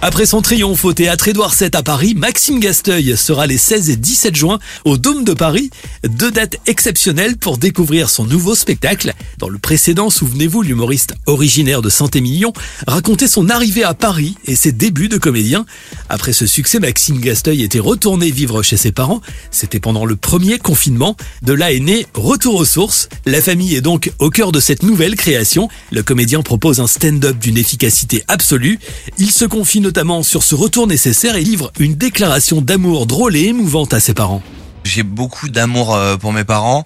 Après son triomphe au théâtre Édouard VII à Paris, Maxime Gasteuil sera les 16 et 17 juin au Dôme de Paris. Deux dates exceptionnelles pour découvrir son nouveau spectacle. Dans le précédent, souvenez-vous, l'humoriste originaire de Saint-Émilion racontait son arrivée à Paris et ses débuts de comédien. Après ce succès, Maxime Gasteuil était retourné vivre chez ses parents. C'était pendant le premier confinement. De là est né Retour aux sources. La famille est donc au cœur de cette nouvelle création. Le comédien propose un stand-up d'une efficacité absolue. Il se confie notamment sur ce retour nécessaire et livre une déclaration d'amour drôle et émouvante à ses parents. J'ai beaucoup d'amour euh, pour mes parents.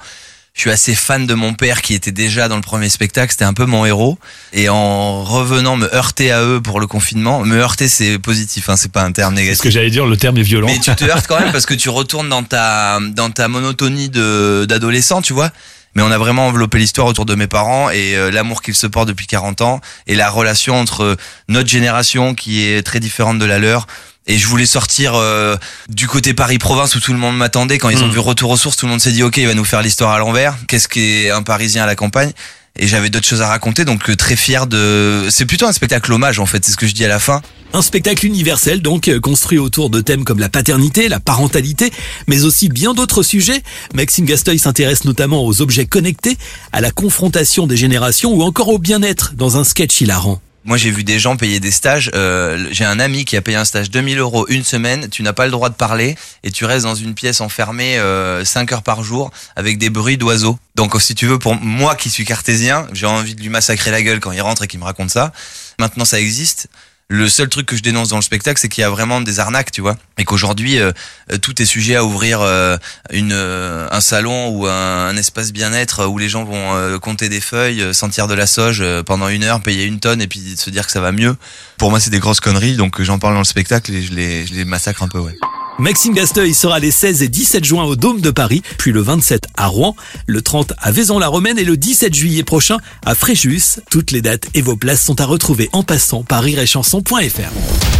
Je suis assez fan de mon père qui était déjà dans le premier spectacle, c'était un peu mon héros. Et en revenant me heurter à eux pour le confinement, me heurter c'est positif, hein, c'est pas un terme négatif. Ce que j'allais dire, le terme est violent. Mais tu te heurtes quand même parce que tu retournes dans ta dans ta monotonie de d'adolescent, tu vois. Mais on a vraiment enveloppé l'histoire autour de mes parents et euh, l'amour qu'ils se portent depuis 40 ans et la relation entre notre génération qui est très différente de la leur. Et je voulais sortir euh, du côté Paris-Province où tout le monde m'attendait. Quand ils ont Mm. vu Retour aux sources, tout le monde s'est dit ok, il va nous faire l'histoire à l'envers. Qu'est-ce qu'est un Parisien à la campagne? Et j'avais d'autres choses à raconter, donc euh, très fier de. C'est plutôt un spectacle hommage en fait. C'est ce que je dis à la fin. Un spectacle universel donc euh, construit autour de thèmes comme la paternité, la parentalité, mais aussi bien d'autres sujets. Maxime Gasteuil s'intéresse notamment aux objets connectés, à la confrontation des générations ou encore au bien-être dans un sketch hilarant. Moi, j'ai vu des gens payer des stages. Euh, j'ai un ami qui a payé un stage 2000 euros une semaine. Tu n'as pas le droit de parler et tu restes dans une pièce enfermée euh, 5 heures par jour avec des bruits d'oiseaux. Donc, si tu veux, pour moi qui suis cartésien, j'ai envie de lui massacrer la gueule quand il rentre et qu'il me raconte ça. Maintenant, ça existe. Le seul truc que je dénonce dans le spectacle, c'est qu'il y a vraiment des arnaques, tu vois, et qu'aujourd'hui euh, euh, tout est sujet à ouvrir euh, une euh, un salon ou un, espace bien-être où les gens vont euh, compter des feuilles, euh, sentir de la euh, pendant une heure, payer une tonne et puis se dire que ça va mieux. Pour moi, c'est des grosses conneries, donc euh, j'en parle dans le spectacle et je les je les massacre un peu, ouais. Maxime Gasteuil sera les 16 et 17 juin au Dôme de Paris, puis le 27 à Rouen, le 30 à Vaison-la-Romaine et le 17 juillet prochain à Fréjus. Toutes les dates et vos places sont à retrouver en passant par rireetchanson.fr.